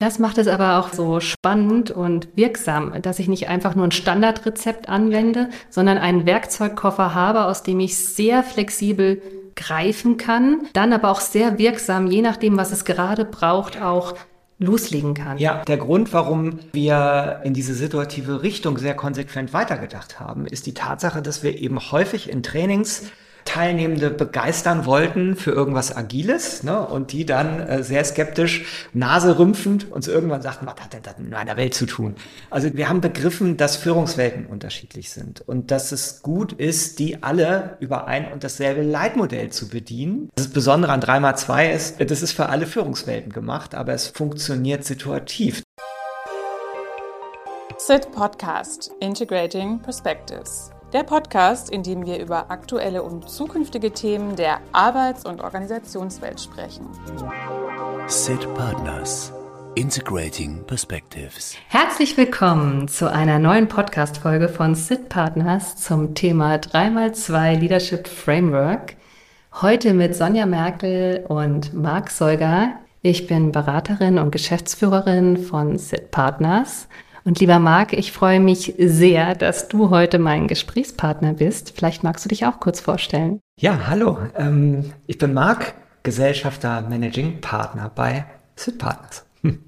Das macht es aber auch so spannend und wirksam, dass ich nicht einfach nur ein Standardrezept anwende, sondern einen Werkzeugkoffer habe, aus dem ich sehr flexibel greifen kann, dann aber auch sehr wirksam, je nachdem, was es gerade braucht, auch loslegen kann. Ja, der Grund, warum wir in diese situative Richtung sehr konsequent weitergedacht haben, ist die Tatsache, dass wir eben häufig in Trainings Teilnehmende begeistern wollten für irgendwas Agiles ne, und die dann äh, sehr skeptisch, naserümpfend uns irgendwann sagten, was hat denn das in meiner Welt zu tun? Also wir haben begriffen, dass Führungswelten unterschiedlich sind und dass es gut ist, die alle über ein und dasselbe Leitmodell zu bedienen. Das Besondere an 3x2 ist, das ist für alle Führungswelten gemacht, aber es funktioniert situativ. SIT Podcast Integrating Perspectives der Podcast, in dem wir über aktuelle und zukünftige Themen der Arbeits- und Organisationswelt sprechen. SIT Partners Integrating Perspectives. Herzlich willkommen zu einer neuen Podcast-Folge von SIT Partners zum Thema 3x2 Leadership Framework. Heute mit Sonja Merkel und Marc Seuger. Ich bin Beraterin und Geschäftsführerin von SIT Partners und lieber Marc, ich freue mich sehr, dass du heute mein Gesprächspartner bist. Vielleicht magst du dich auch kurz vorstellen. Ja, hallo. Ähm, ich bin Marc, Gesellschafter Managing Partner bei Sid Partners. Hm.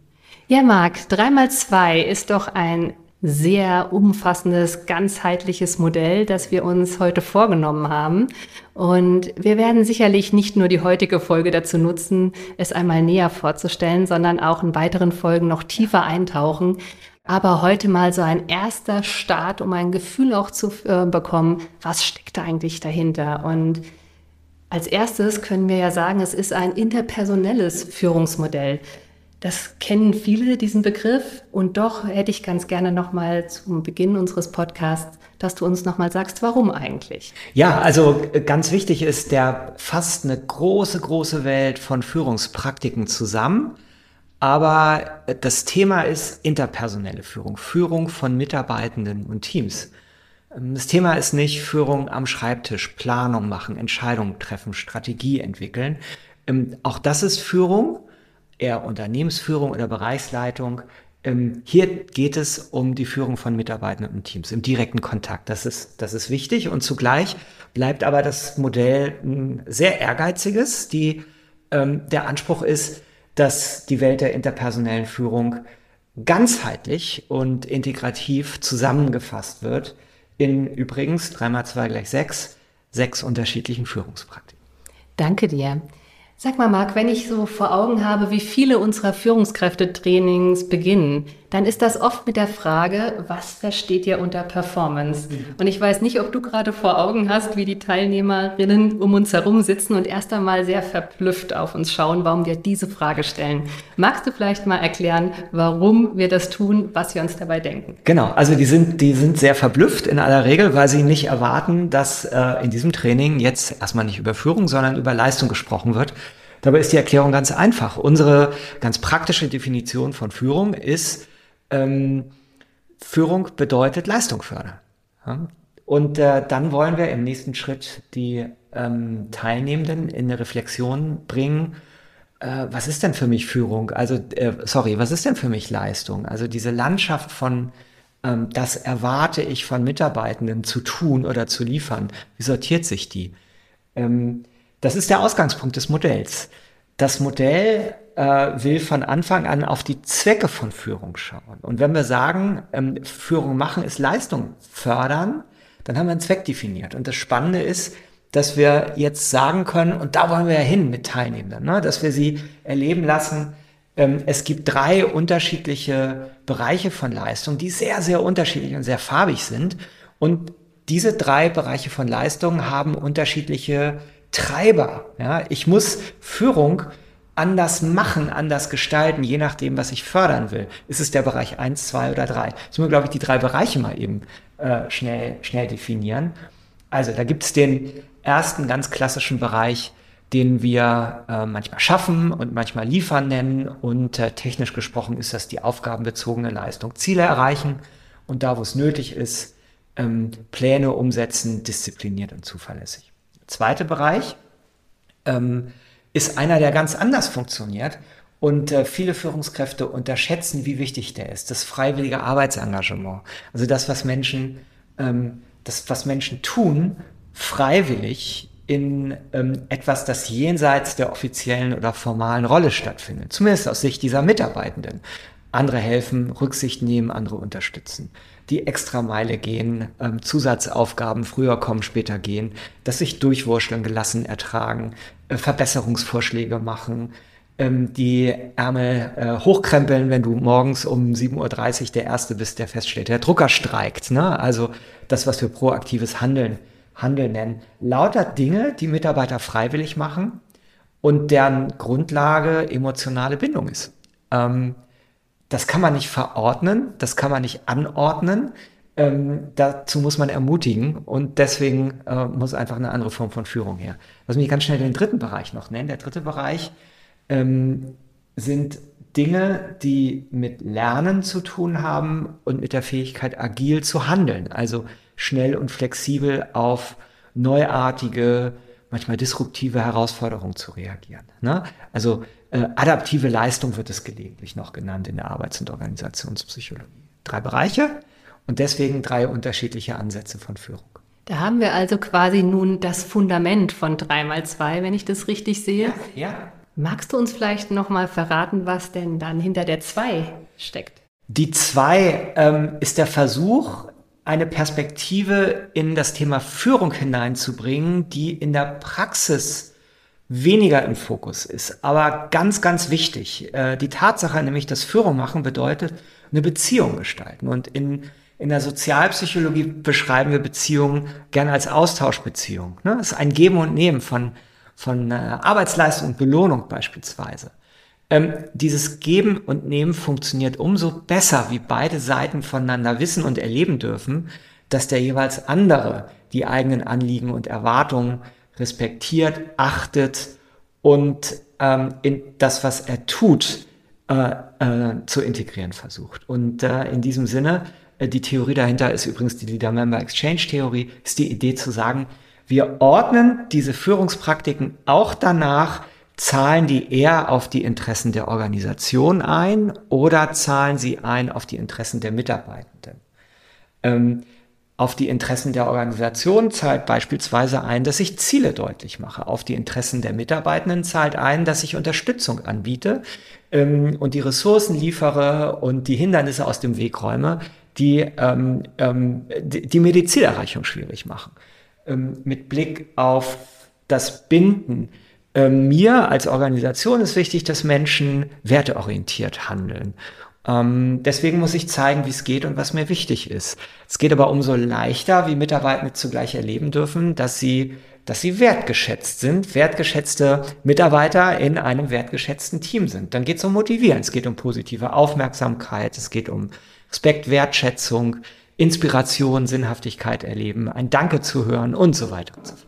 Ja, Marc, 3x2 ist doch ein sehr umfassendes, ganzheitliches Modell, das wir uns heute vorgenommen haben. Und wir werden sicherlich nicht nur die heutige Folge dazu nutzen, es einmal näher vorzustellen, sondern auch in weiteren Folgen noch tiefer eintauchen, aber heute mal so ein erster Start, um ein Gefühl auch zu äh, bekommen, was steckt da eigentlich dahinter. Und als erstes können wir ja sagen, es ist ein interpersonelles Führungsmodell. Das kennen viele, diesen Begriff. Und doch hätte ich ganz gerne nochmal zum Beginn unseres Podcasts, dass du uns nochmal sagst, warum eigentlich? Ja, also äh, ganz wichtig ist, der fasst eine große, große Welt von Führungspraktiken zusammen aber das Thema ist interpersonelle Führung, Führung von Mitarbeitenden und Teams. Ähm, das Thema ist nicht Führung am Schreibtisch, Planung machen, Entscheidungen treffen, Strategie entwickeln. Ähm, auch das ist Führung, eher Unternehmensführung oder Bereichsleitung. Ähm, hier geht es um die Führung von Mitarbeitenden und Teams im direkten Kontakt. Das ist, das ist wichtig und zugleich bleibt aber das Modell ein sehr ehrgeiziges. Die, der Anspruch ist, dass die Welt der interpersonellen Führung ganzheitlich und integrativ zusammengefasst wird in übrigens 3x2 gleich 6, sechs unterschiedlichen Führungspraktiken. Danke dir. Sag mal, Marc, wenn ich so vor Augen habe, wie viele unserer Führungskräftetrainings beginnen, dann ist das oft mit der Frage, was versteht ihr unter Performance? Und ich weiß nicht, ob du gerade vor Augen hast, wie die Teilnehmerinnen um uns herum sitzen und erst einmal sehr verblüfft auf uns schauen, warum wir diese Frage stellen. Magst du vielleicht mal erklären, warum wir das tun, was wir uns dabei denken? Genau, also die sind, die sind sehr verblüfft in aller Regel, weil sie nicht erwarten, dass äh, in diesem Training jetzt erstmal nicht über Führung, sondern über Leistung gesprochen wird. Dabei ist die Erklärung ganz einfach. Unsere ganz praktische Definition von Führung ist, ähm, Führung bedeutet Leistung fördern. Ja? Und äh, dann wollen wir im nächsten Schritt die ähm, Teilnehmenden in eine Reflexion bringen, äh, was ist denn für mich Führung? Also, äh, sorry, was ist denn für mich Leistung? Also diese Landschaft von, ähm, das erwarte ich von Mitarbeitenden zu tun oder zu liefern, wie sortiert sich die? Ähm, das ist der Ausgangspunkt des Modells. Das Modell äh, will von Anfang an auf die Zwecke von Führung schauen. Und wenn wir sagen, ähm, Führung machen ist Leistung fördern, dann haben wir einen Zweck definiert. Und das Spannende ist, dass wir jetzt sagen können, und da wollen wir ja hin mit Teilnehmenden, ne, dass wir sie erleben lassen, ähm, es gibt drei unterschiedliche Bereiche von Leistung, die sehr, sehr unterschiedlich und sehr farbig sind. Und diese drei Bereiche von Leistung haben unterschiedliche Treiber. Ja, ich muss Führung anders machen, anders gestalten, je nachdem, was ich fördern will. Ist es der Bereich eins, zwei oder drei? Jetzt müssen wir, glaube ich, die drei Bereiche mal eben äh, schnell, schnell definieren. Also da gibt es den ersten ganz klassischen Bereich, den wir äh, manchmal schaffen und manchmal liefern nennen. Und äh, technisch gesprochen ist das die aufgabenbezogene Leistung. Ziele erreichen und da, wo es nötig ist, ähm, Pläne umsetzen, diszipliniert und zuverlässig zweite Bereich ähm, ist einer, der ganz anders funktioniert Und äh, viele Führungskräfte unterschätzen, wie wichtig der ist. Das freiwillige Arbeitsengagement. Also das, was Menschen, ähm, das, was Menschen tun, freiwillig in ähm, etwas, das jenseits der offiziellen oder formalen Rolle stattfindet. Zumindest aus Sicht dieser Mitarbeitenden. Andere helfen, Rücksicht nehmen, andere unterstützen. Die Extrameile gehen, ähm, Zusatzaufgaben früher kommen, später gehen, das sich durchwurschteln, gelassen ertragen, Verbesserungsvorschläge machen, ähm, die Ärmel äh, hochkrempeln, wenn du morgens um 7.30 Uhr der Erste bist, der feststellt, der Drucker streikt. Ne? Also das, was wir proaktives Handeln, Handeln nennen. Lauter Dinge, die Mitarbeiter freiwillig machen und deren Grundlage emotionale Bindung ist. Ähm, das kann man nicht verordnen, das kann man nicht anordnen. Ähm, dazu muss man ermutigen und deswegen äh, muss einfach eine andere Form von Führung her. Lass mich ganz schnell den dritten Bereich noch nennen. Der dritte Bereich ähm, sind Dinge, die mit Lernen zu tun haben und mit der Fähigkeit, agil zu handeln. Also schnell und flexibel auf neuartige, manchmal disruptive Herausforderungen zu reagieren. Ne? Also äh, adaptive Leistung wird es gelegentlich noch genannt in der Arbeits- und Organisationspsychologie. Drei Bereiche und deswegen drei unterschiedliche Ansätze von Führung. Da haben wir also quasi nun das Fundament von 3x2, wenn ich das richtig sehe. Ja. ja. Magst du uns vielleicht nochmal verraten, was denn dann hinter der 2 steckt? Die 2 ähm, ist der Versuch, eine Perspektive in das Thema Führung hineinzubringen, die in der Praxis weniger im Fokus ist, aber ganz, ganz wichtig. Äh, die Tatsache nämlich, dass Führung machen bedeutet, eine Beziehung gestalten. Und in, in der Sozialpsychologie beschreiben wir Beziehungen gerne als Austauschbeziehung. Ne? Das ist ein Geben und Nehmen von von äh, Arbeitsleistung und Belohnung beispielsweise. Ähm, dieses Geben und Nehmen funktioniert umso besser, wie beide Seiten voneinander wissen und erleben dürfen, dass der jeweils andere die eigenen Anliegen und Erwartungen respektiert, achtet und ähm, in das, was er tut, äh, äh, zu integrieren versucht. Und äh, in diesem Sinne, die Theorie dahinter ist übrigens die Leader-Member-Exchange-Theorie, ist die Idee zu sagen, wir ordnen diese Führungspraktiken auch danach, zahlen die eher auf die Interessen der Organisation ein oder zahlen sie ein auf die Interessen der Mitarbeitenden. Ähm, auf die Interessen der Organisation zahlt beispielsweise ein, dass ich Ziele deutlich mache. Auf die Interessen der Mitarbeitenden zahlt ein, dass ich Unterstützung anbiete ähm, und die Ressourcen liefere und die Hindernisse aus dem Weg räume, die, ähm, ähm, die, die Zielerreichung schwierig machen ähm, mit Blick auf das Binden. Ähm, mir als Organisation ist wichtig, dass Menschen werteorientiert handeln. Ähm, deswegen muss ich zeigen, wie es geht und was mir wichtig ist. Es geht aber umso leichter, wie Mitarbeitende zugleich erleben dürfen, dass sie dass sie wertgeschätzt sind, wertgeschätzte Mitarbeiter in einem wertgeschätzten Team sind. Dann geht es um Motivieren, es geht um positive Aufmerksamkeit, es geht um Respekt, Wertschätzung, Inspiration, Sinnhaftigkeit erleben, ein Danke zu hören und so weiter und so fort.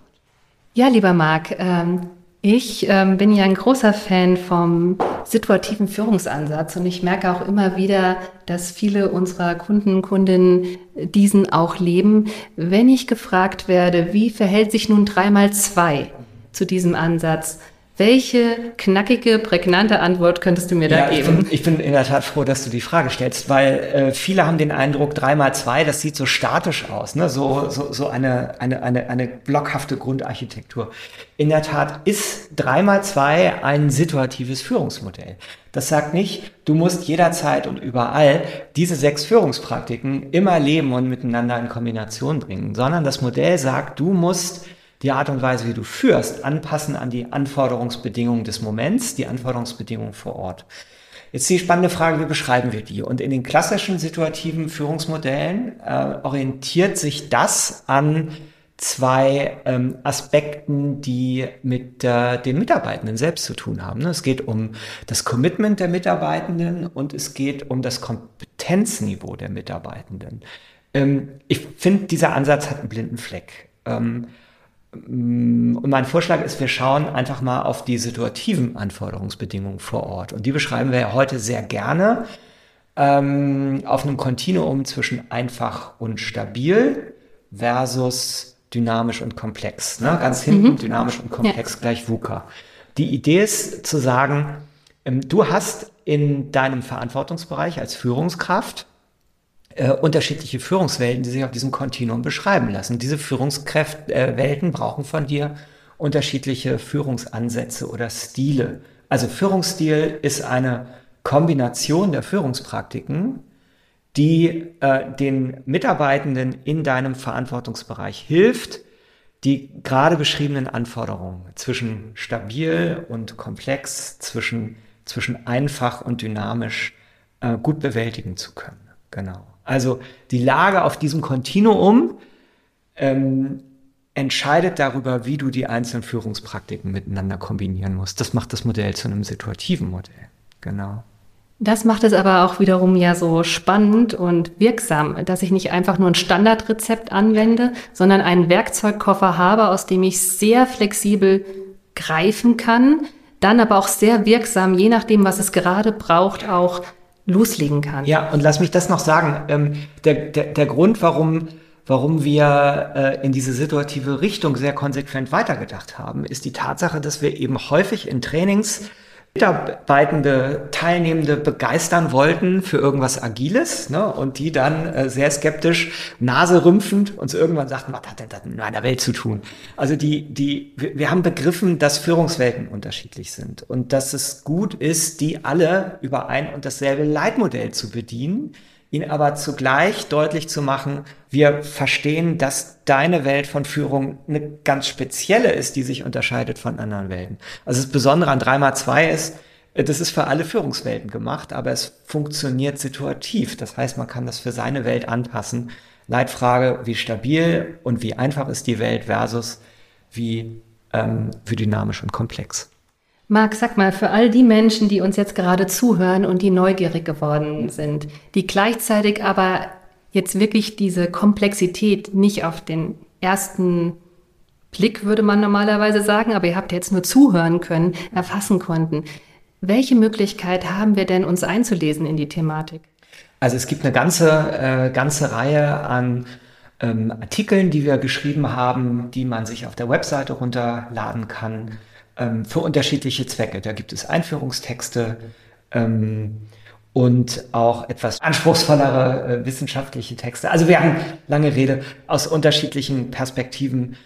Ja, lieber Marc, ähm, ich ähm, bin ja ein großer Fan vom situativen Führungsansatz und ich merke auch immer wieder, dass viele unserer Kunden, Kundinnen diesen auch leben. Wenn ich gefragt werde, wie verhält sich nun dreimal zwei zu diesem Ansatz, welche knackige, prägnante Antwort könntest du mir da ja, geben? Ich bin, ich bin, in der Tat froh, dass du die Frage stellst, weil äh, viele haben den Eindruck, drei mal zwei, das sieht so statisch aus, ne? so, so, so eine, eine, eine, eine blockhafte Grundarchitektur. In der Tat ist drei mal zwei ein situatives Führungsmodell. Das sagt nicht, du musst jederzeit und überall diese sechs Führungspraktiken immer leben und miteinander in Kombination bringen, sondern das Modell sagt, du musst die Art und Weise, wie du führst, anpassen an die Anforderungsbedingungen des Moments, die Anforderungsbedingungen vor Ort. Jetzt die spannende Frage, wie beschreiben wir die? Und in den klassischen situativen Führungsmodellen äh, orientiert sich das an zwei ähm, Aspekten, die mit äh, den Mitarbeitenden selbst zu tun haben. Ne? Es geht um das Commitment der Mitarbeitenden und es geht um das Kompetenzniveau der Mitarbeitenden. Ähm, ich finde, dieser Ansatz hat einen blinden Fleck. Ähm, und mein Vorschlag ist, wir schauen einfach mal auf die situativen Anforderungsbedingungen vor Ort. Und die beschreiben wir heute sehr gerne ähm, auf einem Kontinuum zwischen einfach und stabil versus dynamisch und komplex. Ne? Ganz hinten mhm. dynamisch und komplex ja. gleich VUCA. Die Idee ist zu sagen, Ähm, du hast in deinem Verantwortungsbereich als Führungskraft äh, unterschiedliche Führungswelten, die sich auf diesem Kontinuum beschreiben lassen. Diese Führungswelten äh, brauchen von dir unterschiedliche Führungsansätze oder Stile. Also Führungsstil ist eine Kombination der Führungspraktiken, die äh, den Mitarbeitenden in deinem Verantwortungsbereich hilft, die gerade beschriebenen Anforderungen zwischen stabil und komplex, zwischen, zwischen einfach und dynamisch äh, gut bewältigen zu können. Genau. Also die Lage auf diesem Kontinuum ähm, entscheidet darüber, wie du die einzelnen Führungspraktiken miteinander kombinieren musst. Das macht das Modell zu einem situativen Modell. Genau. Das macht es aber auch wiederum ja so spannend und wirksam, dass ich nicht einfach nur ein Standardrezept anwende, sondern einen Werkzeugkoffer habe, aus dem ich sehr flexibel greifen kann, dann aber auch sehr wirksam, je nachdem, was es gerade braucht, auch loslegen kann. Ja, und lass mich das noch sagen. Ähm, der, der, der Grund, warum, warum wir äh, in diese situative Richtung sehr konsequent weitergedacht haben, ist die Tatsache, dass wir eben häufig in Trainings Mitarbeitende, Teilnehmende begeistern wollten für irgendwas Agiles ne, und die dann äh, sehr skeptisch, naserümpfend uns irgendwann sagten, was hat denn das in meiner Welt zu tun? Also die, die, wir haben begriffen, dass Führungswelten unterschiedlich sind und dass es gut ist, die alle über ein und dasselbe Leitmodell zu bedienen, ihn aber zugleich deutlich zu machen, wir verstehen, dass deine Welt von Führung eine ganz spezielle ist, die sich unterscheidet von anderen Welten. Also das Besondere an 3x2 ist, das ist für alle Führungswelten gemacht, aber es funktioniert situativ. Das heißt, man kann das für seine Welt anpassen. Leitfrage, wie stabil und wie einfach ist die Welt versus wie, ähm, wie dynamisch und komplex. Marc, sag mal, für all die Menschen, die uns jetzt gerade zuhören und die neugierig geworden sind, die gleichzeitig aber jetzt wirklich diese Komplexität nicht auf den ersten Blick, würde man normalerweise sagen, aber ihr habt jetzt nur zuhören können, erfassen konnten. Welche Möglichkeit haben wir denn, uns einzulesen in die Thematik? Also es gibt eine ganze, äh, ganze Reihe an ähm, Artikeln, die wir geschrieben haben, die man sich auf der Webseite runterladen kann ähm, für unterschiedliche Zwecke. Da gibt es Einführungstexte ähm, und auch etwas anspruchsvollere äh, wissenschaftliche Texte. Also wir haben lange Rede aus unterschiedlichen Perspektiven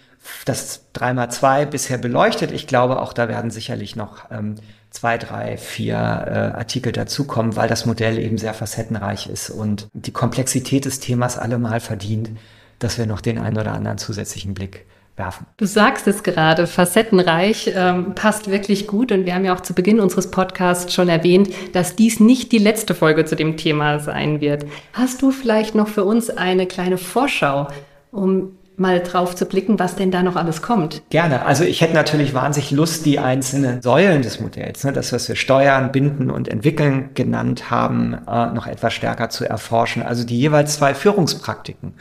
das 3x2 bisher beleuchtet. Ich glaube, auch da werden sicherlich noch ähm, zwei, drei, vier äh, Artikel dazukommen, weil das Modell eben sehr facettenreich ist und die Komplexität des Themas allemal verdient, dass wir noch den einen oder anderen zusätzlichen Blick werfen. Du sagst es gerade, facettenreich ähm, passt wirklich gut und wir haben ja auch zu Beginn unseres Podcasts schon erwähnt, dass dies nicht die letzte Folge zu dem Thema sein wird. Hast du vielleicht noch für uns eine kleine Vorschau, um mal drauf zu blicken, was denn da noch alles kommt. Gerne. Also ich hätte natürlich wahnsinnig Lust, die einzelnen Säulen des Modells, ne, das, was wir steuern, binden und entwickeln genannt haben, äh, noch etwas stärker zu erforschen. Also die jeweils zwei Führungspraktiken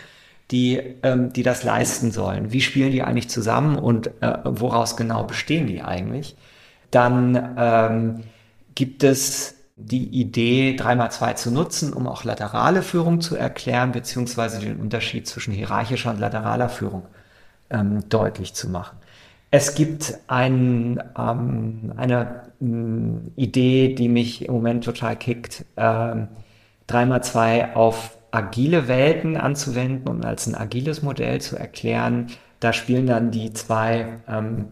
die, ähm, die das leisten sollen. Wie spielen die eigentlich zusammen und äh, woraus genau bestehen die eigentlich? Dann ähm, gibt es die Idee, 3x2 zu nutzen, um auch laterale Führung zu erklären, beziehungsweise den Unterschied zwischen hierarchischer und lateraler Führung ähm, deutlich zu machen. Es gibt ein, ähm, eine mh, Idee, die mich im Moment total kickt, ähm, 3x2 auf agile Welten anzuwenden und als ein agiles Modell zu erklären. Da spielen dann die zwei ähm,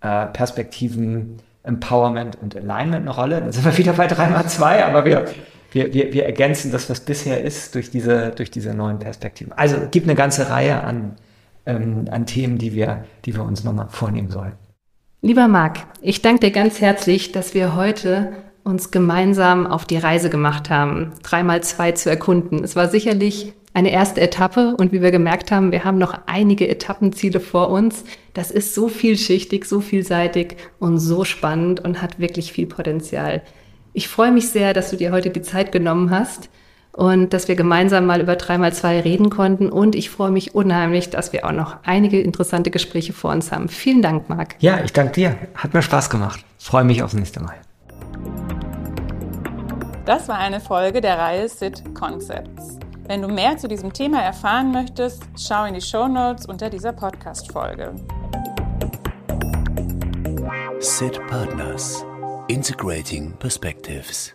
äh, Perspektiven Empowerment und Alignment eine Rolle. Da sind wir wieder bei 3x2, aber wir, wir, wir, wir ergänzen das, was bisher ist, durch diese, durch diese neuen Perspektiven. Also es gibt eine ganze Reihe an, ähm, an Themen, die wir, die wir uns nochmal vornehmen sollen. Lieber Marc, ich danke dir ganz herzlich, dass wir heute uns gemeinsam auf die Reise gemacht haben, dreimal zwei zu erkunden. Es war sicherlich eine erste Etappe und wie wir gemerkt haben, wir haben noch einige Etappenziele vor uns. Das ist so vielschichtig, so vielseitig und so spannend und hat wirklich viel Potenzial. Ich freue mich sehr, dass du dir heute die Zeit genommen hast und dass wir gemeinsam mal über 3x2 reden konnten. Und ich freue mich unheimlich, dass wir auch noch einige interessante Gespräche vor uns haben. Vielen Dank, Marc. Ja, ich danke dir. Hat mir Spaß gemacht. Freue mich aufs nächste Mal. Das war eine Folge der Reihe SIT Concepts. Wenn du mehr zu diesem Thema erfahren möchtest, schau in die Show Notes unter dieser Podcast-Folge. SIT Partners Integrating Perspectives.